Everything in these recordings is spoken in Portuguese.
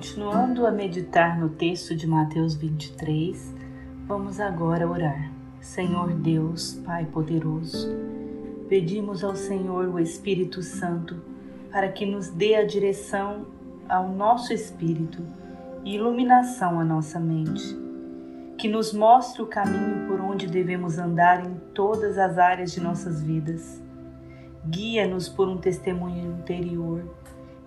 Continuando a meditar no texto de Mateus 23, vamos agora orar. Senhor Deus, Pai poderoso, pedimos ao Senhor o Espírito Santo para que nos dê a direção ao nosso espírito e iluminação à nossa mente, que nos mostre o caminho por onde devemos andar em todas as áreas de nossas vidas. Guia-nos por um testemunho interior,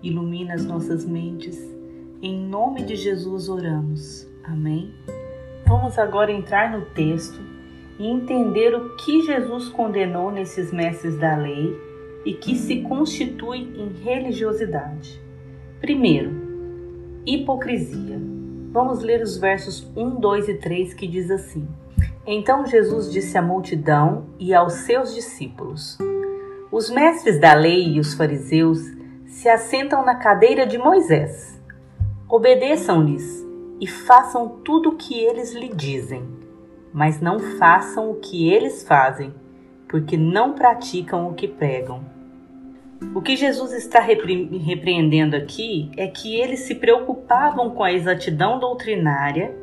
ilumina as nossas mentes. Em nome de Jesus oramos. Amém. Vamos agora entrar no texto e entender o que Jesus condenou nesses mestres da lei e que se constitui em religiosidade. Primeiro, hipocrisia. Vamos ler os versos 1, 2 e 3 que diz assim: Então Jesus disse à multidão e aos seus discípulos: Os mestres da lei e os fariseus se assentam na cadeira de Moisés. Obedeçam-lhes e façam tudo o que eles lhe dizem, mas não façam o que eles fazem, porque não praticam o que pregam. O que Jesus está repre repreendendo aqui é que eles se preocupavam com a exatidão doutrinária,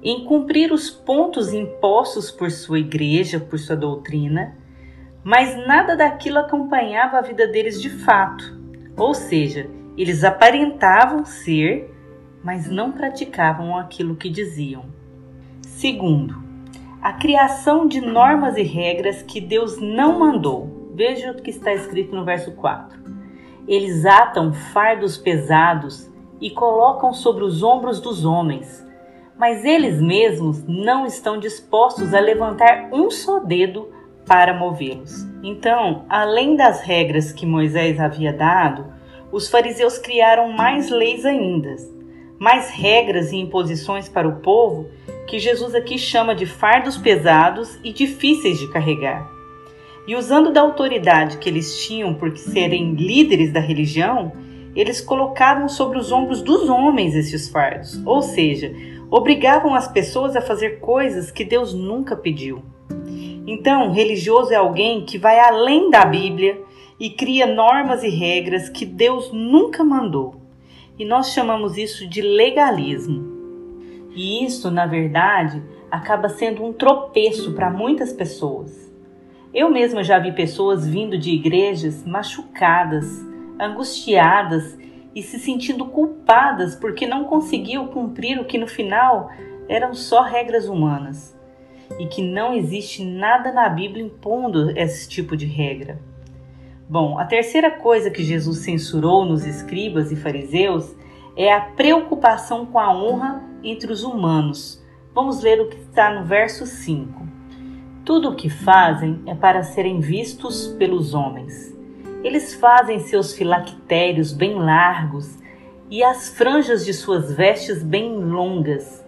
em cumprir os pontos impostos por sua igreja, por sua doutrina, mas nada daquilo acompanhava a vida deles de fato. Ou seja, eles aparentavam ser, mas não praticavam aquilo que diziam. Segundo, a criação de normas e regras que Deus não mandou Veja o que está escrito no verso 4. Eles atam fardos pesados e colocam sobre os ombros dos homens, mas eles mesmos não estão dispostos a levantar um só dedo para movê-los. Então, além das regras que Moisés havia dado, os fariseus criaram mais leis ainda, mais regras e imposições para o povo que Jesus aqui chama de fardos pesados e difíceis de carregar. E usando da autoridade que eles tinham por serem líderes da religião, eles colocavam sobre os ombros dos homens esses fardos, ou seja, obrigavam as pessoas a fazer coisas que Deus nunca pediu. Então, religioso é alguém que vai além da Bíblia e cria normas e regras que Deus nunca mandou. E nós chamamos isso de legalismo. E isso, na verdade, acaba sendo um tropeço para muitas pessoas. Eu mesma já vi pessoas vindo de igrejas machucadas, angustiadas e se sentindo culpadas porque não conseguiu cumprir o que no final eram só regras humanas e que não existe nada na Bíblia impondo esse tipo de regra. Bom, a terceira coisa que Jesus censurou nos escribas e fariseus é a preocupação com a honra entre os humanos. Vamos ler o que está no verso 5. Tudo o que fazem é para serem vistos pelos homens. Eles fazem seus filactérios bem largos e as franjas de suas vestes bem longas.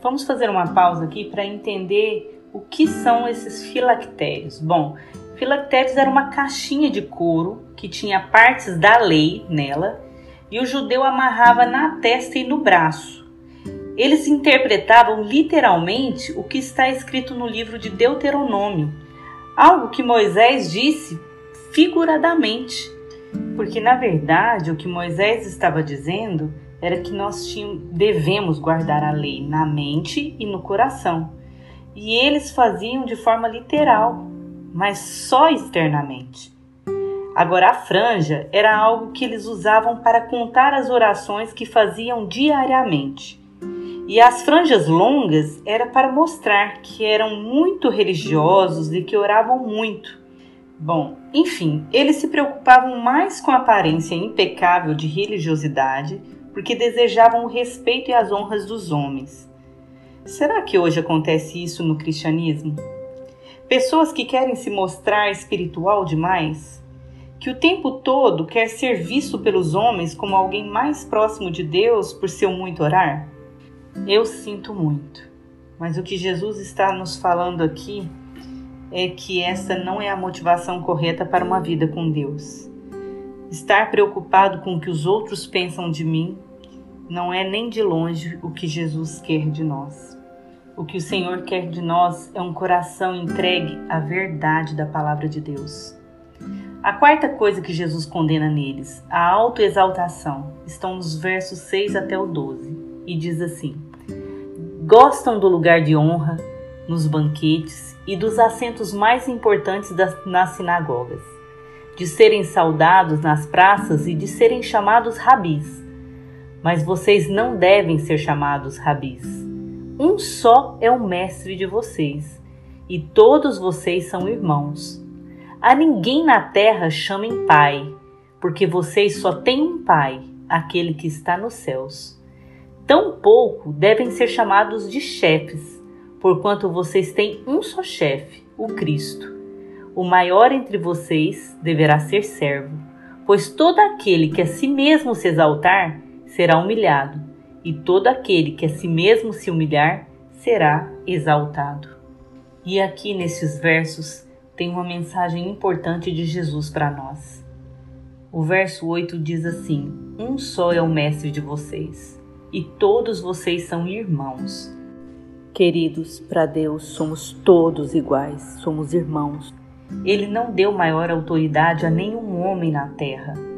Vamos fazer uma pausa aqui para entender o que são esses filactérios. Bom, filactérios era uma caixinha de couro que tinha partes da lei nela e o judeu amarrava na testa e no braço. Eles interpretavam literalmente o que está escrito no livro de Deuteronômio, algo que Moisés disse figuradamente, porque na verdade o que Moisés estava dizendo era que nós tínhamos, devemos guardar a lei na mente e no coração. E eles faziam de forma literal, mas só externamente. Agora, a franja era algo que eles usavam para contar as orações que faziam diariamente. E as franjas longas era para mostrar que eram muito religiosos e que oravam muito. Bom, enfim, eles se preocupavam mais com a aparência impecável de religiosidade porque desejavam o respeito e as honras dos homens. Será que hoje acontece isso no cristianismo? Pessoas que querem se mostrar espiritual demais? Que o tempo todo quer ser visto pelos homens como alguém mais próximo de Deus por seu muito orar? Eu sinto muito, mas o que Jesus está nos falando aqui é que essa não é a motivação correta para uma vida com Deus. Estar preocupado com o que os outros pensam de mim não é nem de longe o que Jesus quer de nós. O que o Senhor quer de nós é um coração entregue à verdade da palavra de Deus. A quarta coisa que Jesus condena neles, a autoexaltação, estão nos versos 6 até o 12, e diz assim: Gostam do lugar de honra nos banquetes e dos assentos mais importantes das, nas sinagogas, de serem saudados nas praças e de serem chamados rabis. Mas vocês não devem ser chamados rabis. Um só é o mestre de vocês, e todos vocês são irmãos. A ninguém na terra chamem pai, porque vocês só têm um pai, aquele que está nos céus. Tampouco devem ser chamados de chefes, porquanto vocês têm um só chefe, o Cristo. O maior entre vocês deverá ser servo, pois todo aquele que a si mesmo se exaltar será humilhado, e todo aquele que a si mesmo se humilhar será exaltado. E aqui nesses versos tem uma mensagem importante de Jesus para nós. O verso 8 diz assim: Um só é o mestre de vocês, e todos vocês são irmãos. Queridos, para Deus somos todos iguais, somos irmãos. Ele não deu maior autoridade a nenhum homem na terra.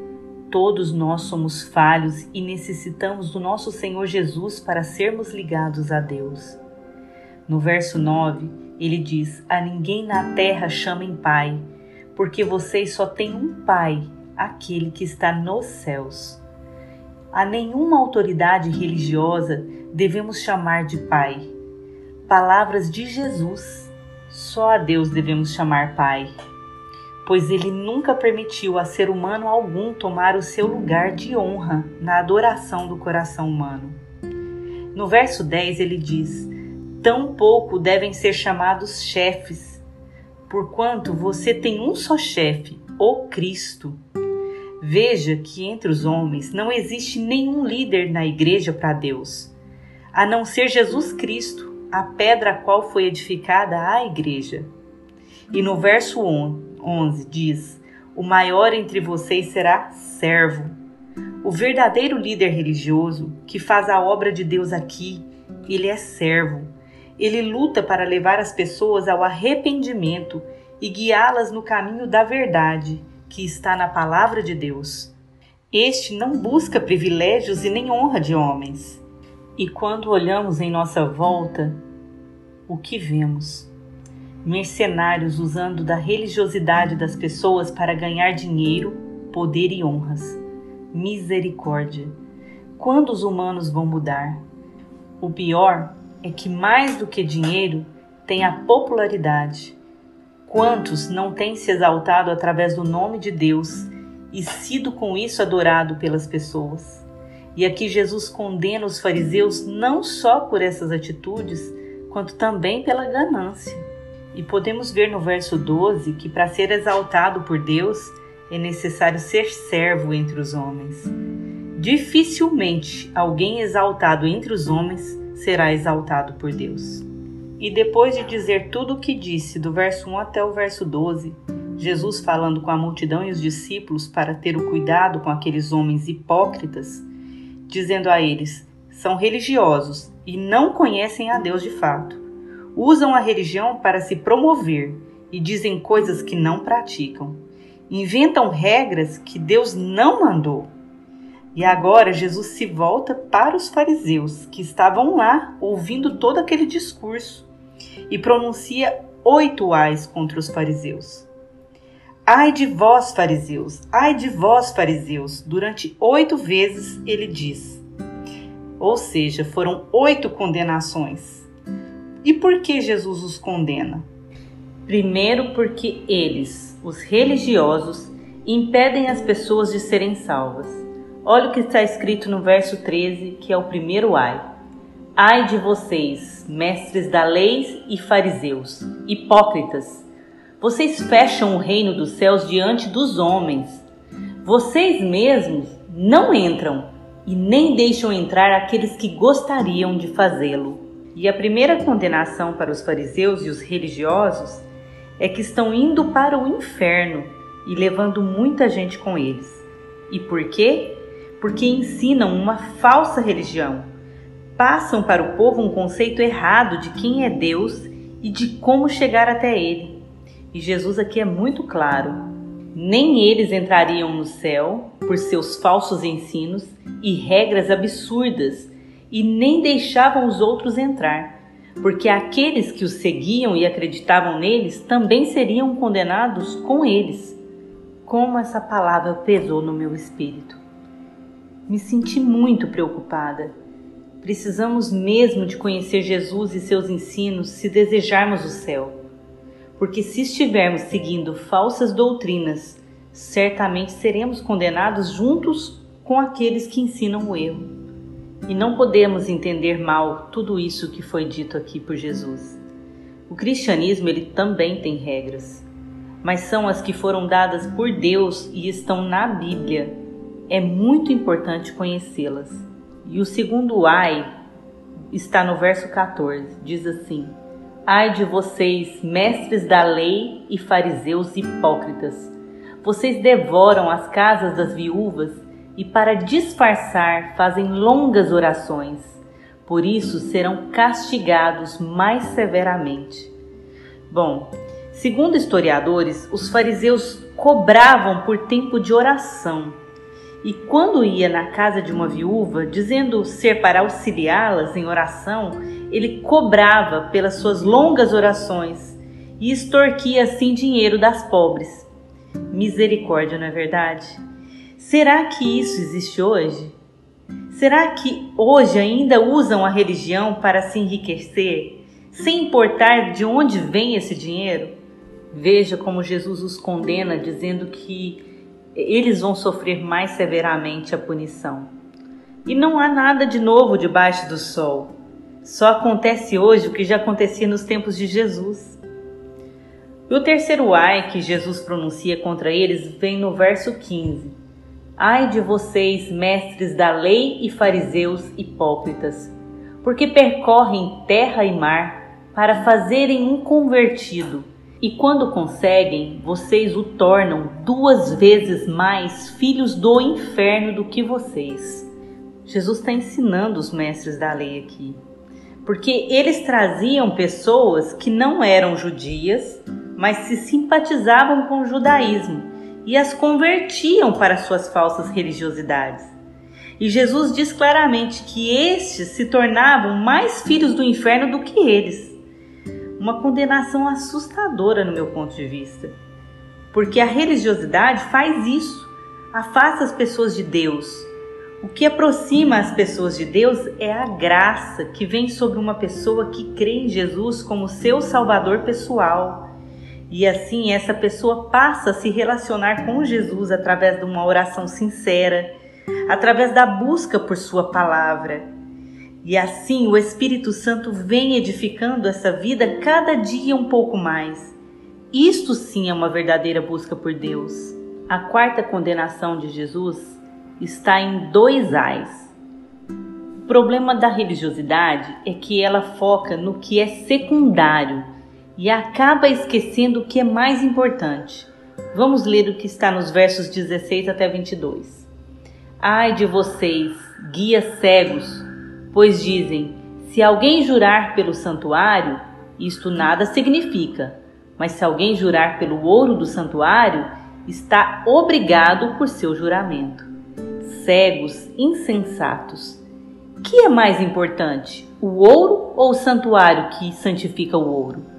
Todos nós somos falhos e necessitamos do nosso Senhor Jesus para sermos ligados a Deus. No verso 9, ele diz: A ninguém na terra chamem Pai, porque vocês só têm um Pai, aquele que está nos céus. A nenhuma autoridade religiosa devemos chamar de Pai. Palavras de Jesus. Só a Deus devemos chamar Pai, pois ele nunca permitiu a ser humano algum tomar o seu lugar de honra na adoração do coração humano. No verso 10 ele diz: Tampouco devem ser chamados chefes, porquanto você tem um só chefe, o Cristo. Veja que entre os homens não existe nenhum líder na igreja para Deus, a não ser Jesus Cristo, a pedra a qual foi edificada a igreja. E no verso 11 diz: O maior entre vocês será servo. O verdadeiro líder religioso que faz a obra de Deus aqui, ele é servo ele luta para levar as pessoas ao arrependimento e guiá-las no caminho da verdade, que está na palavra de Deus. Este não busca privilégios e nem honra de homens. E quando olhamos em nossa volta, o que vemos? Mercenários usando da religiosidade das pessoas para ganhar dinheiro, poder e honras. Misericórdia! Quando os humanos vão mudar? O pior é que mais do que dinheiro tem a popularidade. Quantos não têm se exaltado através do nome de Deus e sido com isso adorado pelas pessoas? E aqui Jesus condena os fariseus não só por essas atitudes, quanto também pela ganância. E podemos ver no verso 12 que para ser exaltado por Deus é necessário ser servo entre os homens. Dificilmente alguém exaltado entre os homens será exaltado por Deus. E depois de dizer tudo o que disse, do verso 1 até o verso 12, Jesus falando com a multidão e os discípulos para ter o cuidado com aqueles homens hipócritas, dizendo a eles: são religiosos e não conhecem a Deus de fato. Usam a religião para se promover e dizem coisas que não praticam. Inventam regras que Deus não mandou e agora Jesus se volta para os fariseus que estavam lá ouvindo todo aquele discurso e pronuncia oito ais contra os fariseus. Ai de vós, fariseus! Ai de vós, fariseus! Durante oito vezes ele diz. Ou seja, foram oito condenações. E por que Jesus os condena? Primeiro, porque eles, os religiosos, impedem as pessoas de serem salvas. Olha o que está escrito no verso 13, que é o primeiro ai. Ai de vocês, mestres da lei e fariseus, hipócritas! Vocês fecham o reino dos céus diante dos homens. Vocês mesmos não entram e nem deixam entrar aqueles que gostariam de fazê-lo. E a primeira condenação para os fariseus e os religiosos é que estão indo para o inferno e levando muita gente com eles. E por quê? porque ensinam uma falsa religião. Passam para o povo um conceito errado de quem é Deus e de como chegar até Ele. E Jesus aqui é muito claro: nem eles entrariam no céu por seus falsos ensinos e regras absurdas, e nem deixavam os outros entrar, porque aqueles que os seguiam e acreditavam neles também seriam condenados com eles. Como essa palavra pesou no meu espírito. Me senti muito preocupada. Precisamos mesmo de conhecer Jesus e seus ensinos se desejarmos o céu porque se estivermos seguindo falsas doutrinas, certamente seremos condenados juntos com aqueles que ensinam o erro. E não podemos entender mal tudo isso que foi dito aqui por Jesus. O cristianismo ele também tem regras, mas são as que foram dadas por Deus e estão na Bíblia. É muito importante conhecê-las. E o segundo ai está no verso 14, diz assim: Ai de vocês, mestres da lei e fariseus hipócritas! Vocês devoram as casas das viúvas e, para disfarçar, fazem longas orações. Por isso serão castigados mais severamente. Bom, segundo historiadores, os fariseus cobravam por tempo de oração. E quando ia na casa de uma viúva, dizendo ser para auxiliá-las em oração, ele cobrava pelas suas longas orações e extorquia assim dinheiro das pobres. Misericórdia, não é verdade? Será que isso existe hoje? Será que hoje ainda usam a religião para se enriquecer, sem importar de onde vem esse dinheiro? Veja como Jesus os condena, dizendo que eles vão sofrer mais severamente a punição. E não há nada de novo debaixo do sol. Só acontece hoje o que já acontecia nos tempos de Jesus. E o terceiro ai que Jesus pronuncia contra eles vem no verso 15. Ai de vocês, mestres da lei e fariseus hipócritas, porque percorrem terra e mar para fazerem um convertido, e quando conseguem, vocês o tornam duas vezes mais filhos do inferno do que vocês. Jesus está ensinando os mestres da lei aqui porque eles traziam pessoas que não eram judias, mas se simpatizavam com o judaísmo e as convertiam para suas falsas religiosidades. E Jesus diz claramente que estes se tornavam mais filhos do inferno do que eles. Uma condenação assustadora no meu ponto de vista. Porque a religiosidade faz isso, afasta as pessoas de Deus, o que aproxima as pessoas de Deus é a graça que vem sobre uma pessoa que crê em Jesus como seu salvador pessoal. E assim essa pessoa passa a se relacionar com Jesus através de uma oração sincera, através da busca por sua palavra. E assim o Espírito Santo vem edificando essa vida cada dia um pouco mais. Isto sim é uma verdadeira busca por Deus. A quarta condenação de Jesus está em dois ais. O problema da religiosidade é que ela foca no que é secundário e acaba esquecendo o que é mais importante. Vamos ler o que está nos versos 16 até 22. Ai de vocês, guias cegos, pois dizem: se alguém jurar pelo santuário, isto nada significa, mas se alguém jurar pelo ouro do santuário, está obrigado por seu juramento cegos, insensatos. Que é mais importante, o ouro ou o santuário que santifica o ouro?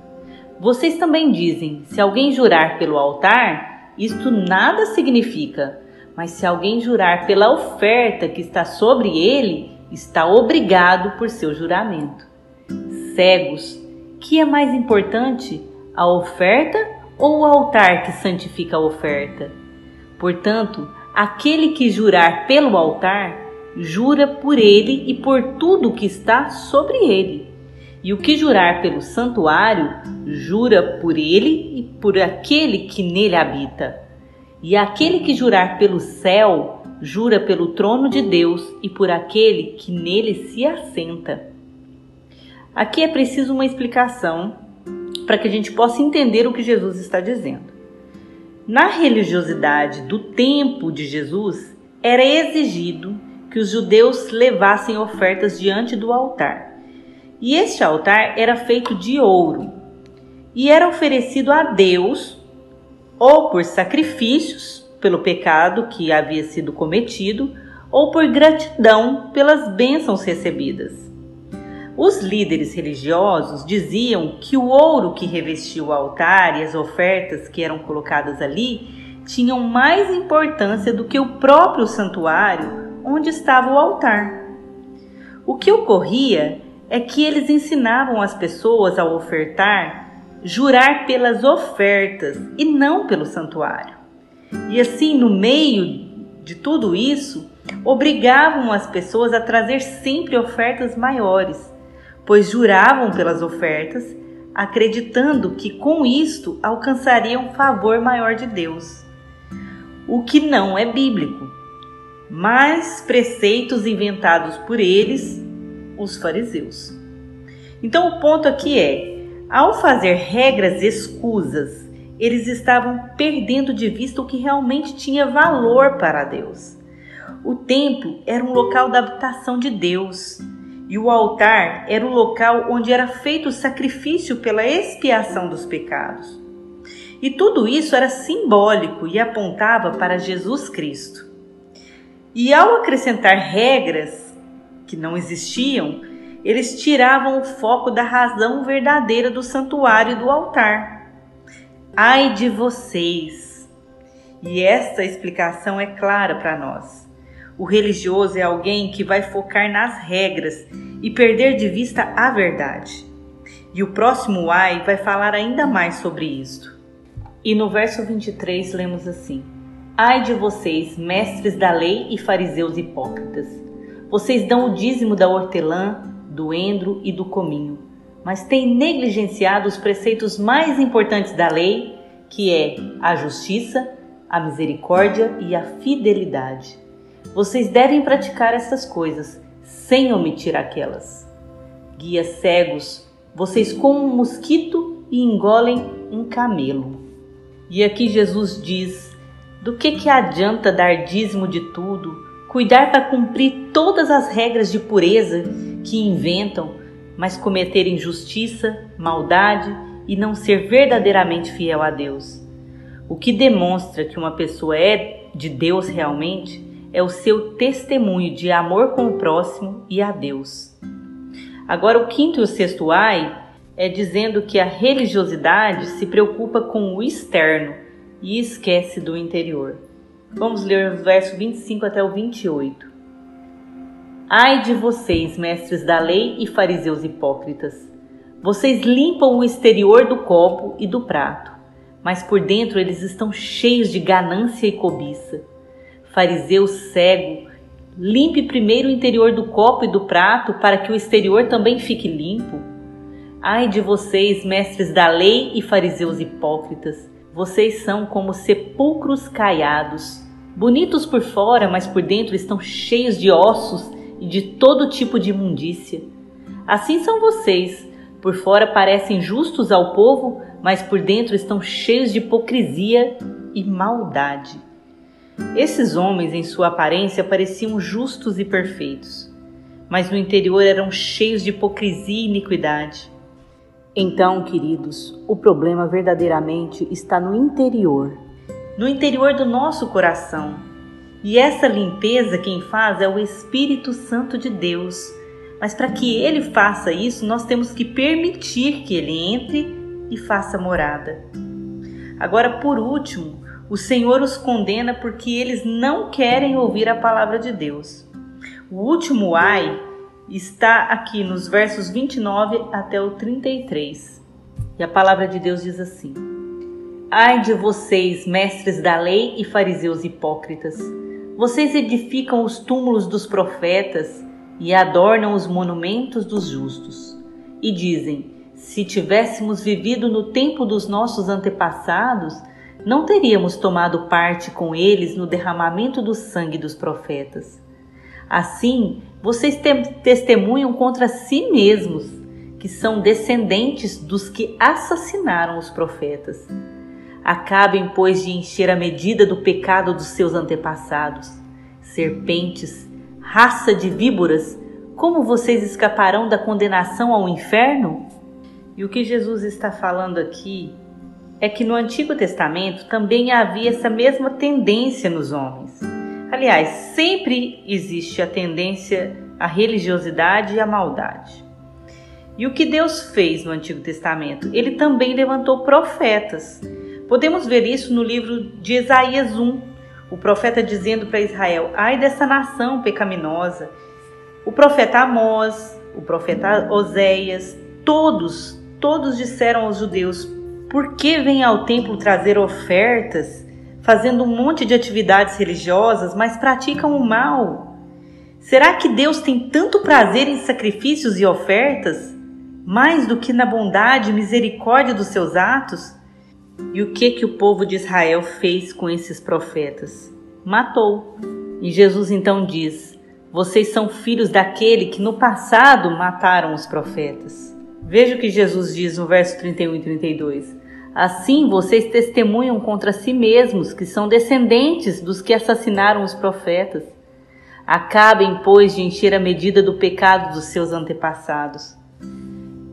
Vocês também dizem: se alguém jurar pelo altar, isto nada significa, mas se alguém jurar pela oferta que está sobre ele, está obrigado por seu juramento. Cegos, que é mais importante, a oferta ou o altar que santifica a oferta? Portanto, Aquele que jurar pelo altar, jura por ele e por tudo que está sobre ele. E o que jurar pelo santuário, jura por ele e por aquele que nele habita. E aquele que jurar pelo céu, jura pelo trono de Deus e por aquele que nele se assenta. Aqui é preciso uma explicação para que a gente possa entender o que Jesus está dizendo. Na religiosidade do tempo de Jesus, era exigido que os judeus levassem ofertas diante do altar. E este altar era feito de ouro e era oferecido a Deus ou por sacrifícios pelo pecado que havia sido cometido, ou por gratidão pelas bênçãos recebidas. Os líderes religiosos diziam que o ouro que revestia o altar e as ofertas que eram colocadas ali tinham mais importância do que o próprio santuário onde estava o altar. O que ocorria é que eles ensinavam as pessoas a ofertar jurar pelas ofertas e não pelo santuário. E assim, no meio de tudo isso, obrigavam as pessoas a trazer sempre ofertas maiores, pois juravam pelas ofertas, acreditando que com isto alcançariam favor maior de Deus. O que não é bíblico, mas preceitos inventados por eles, os fariseus. Então o ponto aqui é: ao fazer regras escusas, eles estavam perdendo de vista o que realmente tinha valor para Deus. O templo era um local da habitação de Deus e o altar era o local onde era feito o sacrifício pela expiação dos pecados. E tudo isso era simbólico e apontava para Jesus Cristo. E ao acrescentar regras que não existiam, eles tiravam o foco da razão verdadeira do santuário e do altar. Ai de vocês! E esta explicação é clara para nós. O religioso é alguém que vai focar nas regras e perder de vista a verdade. E o próximo ai vai falar ainda mais sobre isto. E no verso 23 lemos assim: Ai de vocês, mestres da lei e fariseus hipócritas! Vocês dão o dízimo da hortelã, do endro e do cominho, mas tem negligenciado os preceitos mais importantes da lei, que é a justiça, a misericórdia e a fidelidade. Vocês devem praticar essas coisas sem omitir aquelas. Guias cegos, vocês comem um mosquito e engolem um camelo. E aqui Jesus diz: do que, que adianta dar dízimo de tudo, cuidar para cumprir todas as regras de pureza que inventam, mas cometer injustiça, maldade e não ser verdadeiramente fiel a Deus. O que demonstra que uma pessoa é de Deus realmente é o seu testemunho de amor com o próximo e a Deus. Agora, o quinto e o sexto ai é dizendo que a religiosidade se preocupa com o externo e esquece do interior. Vamos ler o verso 25 até o 28. Ai de vocês, mestres da lei e fariseus hipócritas! Vocês limpam o exterior do copo e do prato, mas por dentro eles estão cheios de ganância e cobiça. Fariseu cego, limpe primeiro o interior do copo e do prato para que o exterior também fique limpo. Ai de vocês, mestres da lei e fariseus hipócritas! Vocês são como sepulcros caiados, bonitos por fora, mas por dentro estão cheios de ossos e de todo tipo de imundícia. Assim são vocês, por fora parecem justos ao povo, mas por dentro estão cheios de hipocrisia e maldade. Esses homens, em sua aparência, pareciam justos e perfeitos, mas no interior eram cheios de hipocrisia e iniquidade. Então, queridos, o problema verdadeiramente está no interior, no interior do nosso coração, e essa limpeza quem faz é o Espírito Santo de Deus. Mas para que ele faça isso, nós temos que permitir que ele entre e faça morada. Agora, por último, o Senhor os condena porque eles não querem ouvir a palavra de Deus. O último ai está aqui nos versos 29 até o 33. E a palavra de Deus diz assim: Ai de vocês, mestres da lei e fariseus hipócritas! Vocês edificam os túmulos dos profetas e adornam os monumentos dos justos. E dizem: se tivéssemos vivido no tempo dos nossos antepassados, não teríamos tomado parte com eles no derramamento do sangue dos profetas. Assim, vocês testemunham contra si mesmos, que são descendentes dos que assassinaram os profetas. Acabem, pois, de encher a medida do pecado dos seus antepassados. Serpentes, raça de víboras, como vocês escaparão da condenação ao inferno? E o que Jesus está falando aqui é que no Antigo Testamento também havia essa mesma tendência nos homens. Aliás, sempre existe a tendência à religiosidade e à maldade. E o que Deus fez no Antigo Testamento? Ele também levantou profetas. Podemos ver isso no livro de Isaías 1, o profeta dizendo para Israel: Ai dessa nação pecaminosa. O profeta Amós, o profeta Oséias, todos, todos disseram aos judeus: Por que vêm ao templo trazer ofertas, fazendo um monte de atividades religiosas, mas praticam o mal? Será que Deus tem tanto prazer em sacrifícios e ofertas? mais do que na bondade e misericórdia dos seus atos? E o que que o povo de Israel fez com esses profetas? Matou. E Jesus então diz: Vocês são filhos daquele que no passado mataram os profetas. Veja o que Jesus diz no verso 31 e 32. Assim vocês testemunham contra si mesmos que são descendentes dos que assassinaram os profetas. Acabem, pois, de encher a medida do pecado dos seus antepassados.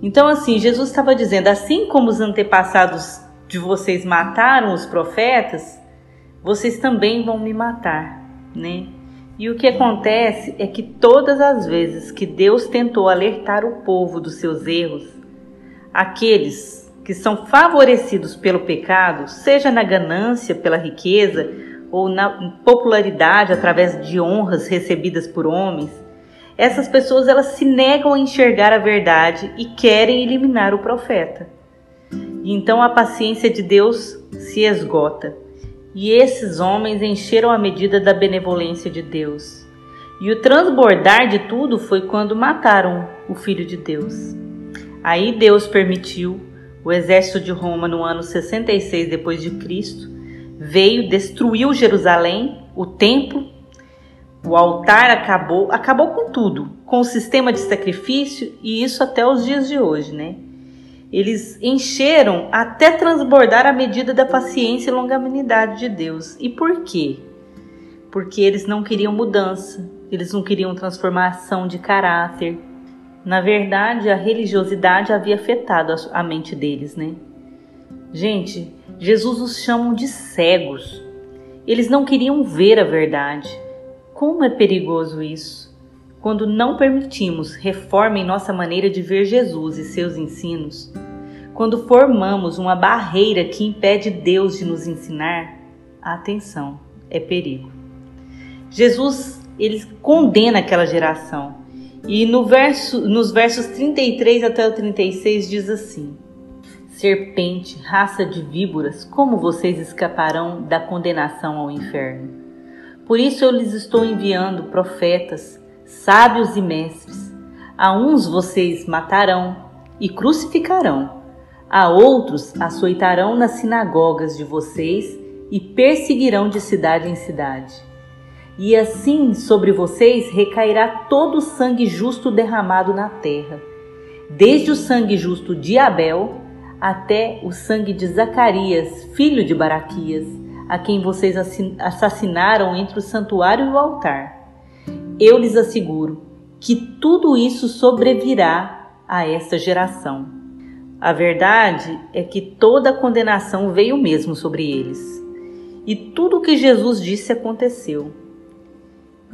Então, assim, Jesus estava dizendo: assim como os antepassados de vocês mataram os profetas, vocês também vão me matar, né? E o que acontece é que todas as vezes que Deus tentou alertar o povo dos seus erros, aqueles que são favorecidos pelo pecado, seja na ganância pela riqueza ou na popularidade através de honras recebidas por homens, essas pessoas elas se negam a enxergar a verdade e querem eliminar o profeta. Então a paciência de Deus se esgota. E esses homens encheram a medida da benevolência de Deus. E o transbordar de tudo foi quando mataram o filho de Deus. Aí Deus permitiu o exército de Roma no ano 66 depois de Cristo veio, destruiu Jerusalém, o templo o altar acabou, acabou com tudo, com o sistema de sacrifício e isso até os dias de hoje, né? Eles encheram até transbordar a medida da paciência e longanimidade de Deus. E por quê? Porque eles não queriam mudança, eles não queriam transformação de caráter. Na verdade, a religiosidade havia afetado a mente deles, né? Gente, Jesus os chama de cegos. Eles não queriam ver a verdade. Como é perigoso isso! Quando não permitimos reforma em nossa maneira de ver Jesus e seus ensinos, quando formamos uma barreira que impede Deus de nos ensinar, atenção, é perigo. Jesus, ele condena aquela geração. E no verso, nos versos 33 até o 36 diz assim: Serpente, raça de víboras, como vocês escaparão da condenação ao inferno? Por isso eu lhes estou enviando profetas, sábios e mestres. A uns vocês matarão e crucificarão, a outros açoitarão nas sinagogas de vocês e perseguirão de cidade em cidade. E assim sobre vocês recairá todo o sangue justo derramado na terra, desde o sangue justo de Abel até o sangue de Zacarias, filho de Baraquias a quem vocês assassinaram entre o santuário e o altar. Eu lhes asseguro que tudo isso sobrevirá a esta geração. A verdade é que toda a condenação veio mesmo sobre eles. E tudo o que Jesus disse aconteceu.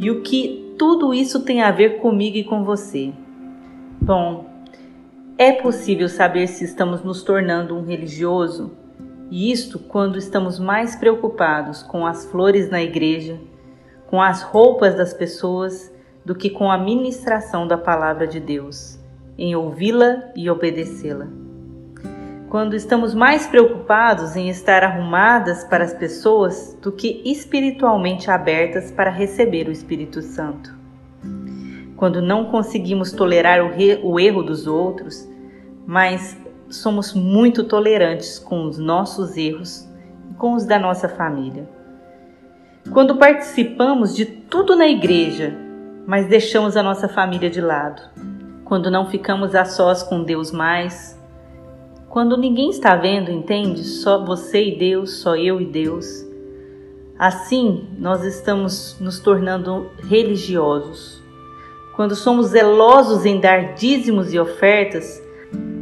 E o que tudo isso tem a ver comigo e com você? Bom, é possível saber se estamos nos tornando um religioso e isto quando estamos mais preocupados com as flores na igreja, com as roupas das pessoas, do que com a ministração da palavra de Deus, em ouvi-la e obedecê-la. Quando estamos mais preocupados em estar arrumadas para as pessoas do que espiritualmente abertas para receber o Espírito Santo. Quando não conseguimos tolerar o, o erro dos outros, mas somos muito tolerantes com os nossos erros e com os da nossa família. Quando participamos de tudo na igreja, mas deixamos a nossa família de lado. Quando não ficamos a sós com Deus mais. Quando ninguém está vendo, entende? Só você e Deus, só eu e Deus. Assim, nós estamos nos tornando religiosos. Quando somos zelosos em dar dízimos e ofertas,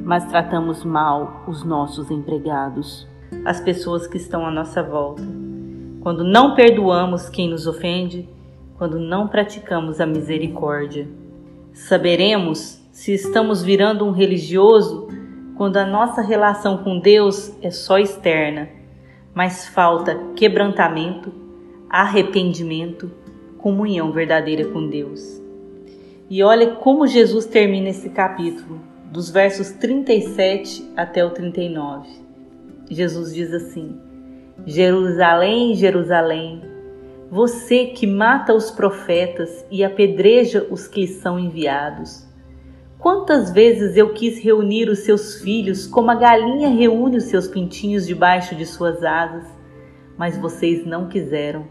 mas tratamos mal os nossos empregados. as pessoas que estão à nossa volta. Quando não perdoamos quem nos ofende, quando não praticamos a misericórdia. Saberemos se estamos virando um religioso quando a nossa relação com Deus é só externa, mas falta quebrantamento, arrependimento, comunhão verdadeira com Deus. E olha como Jesus termina esse capítulo, dos versos 37 até o 39. Jesus diz assim: Jerusalém, Jerusalém, você que mata os profetas e apedreja os que lhe são enviados. Quantas vezes eu quis reunir os seus filhos como a galinha reúne os seus pintinhos debaixo de suas asas, mas vocês não quiseram.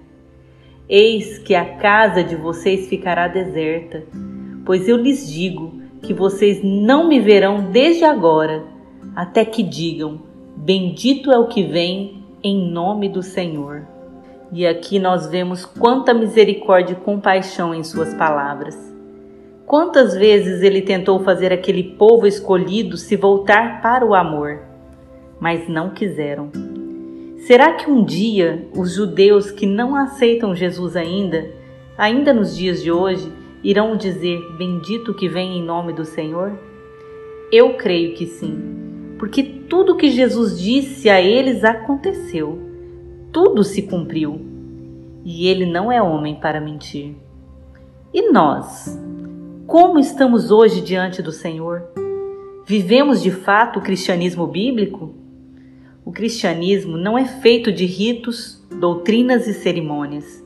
Eis que a casa de vocês ficará deserta, pois eu lhes digo que vocês não me verão desde agora, até que digam: Bendito é o que vem em nome do Senhor. E aqui nós vemos quanta misericórdia e compaixão em suas palavras. Quantas vezes ele tentou fazer aquele povo escolhido se voltar para o amor, mas não quiseram. Será que um dia os judeus que não aceitam Jesus ainda, ainda nos dias de hoje, irão dizer: Bendito que vem em nome do Senhor? Eu creio que sim, porque tudo que Jesus disse a eles aconteceu, tudo se cumpriu, e ele não é homem para mentir. E nós? Como estamos hoje diante do Senhor? Vivemos de fato o cristianismo bíblico? O cristianismo não é feito de ritos, doutrinas e cerimônias,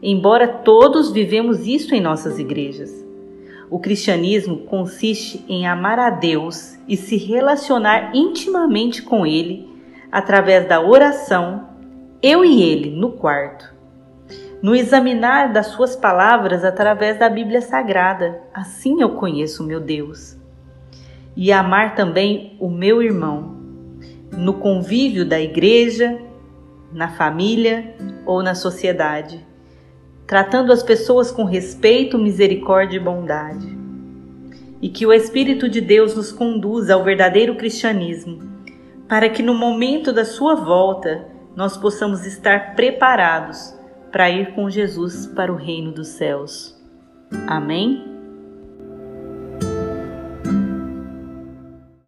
embora todos vivemos isso em nossas igrejas. O cristianismo consiste em amar a Deus e se relacionar intimamente com Ele através da oração, eu e Ele no quarto no examinar das suas palavras através da Bíblia Sagrada. Assim eu conheço o meu Deus. E amar também o meu irmão, no convívio da igreja, na família ou na sociedade, tratando as pessoas com respeito, misericórdia e bondade. E que o Espírito de Deus nos conduza ao verdadeiro cristianismo, para que no momento da sua volta nós possamos estar preparados para ir com Jesus para o reino dos céus. Amém?